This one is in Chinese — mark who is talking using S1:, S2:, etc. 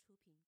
S1: 出品。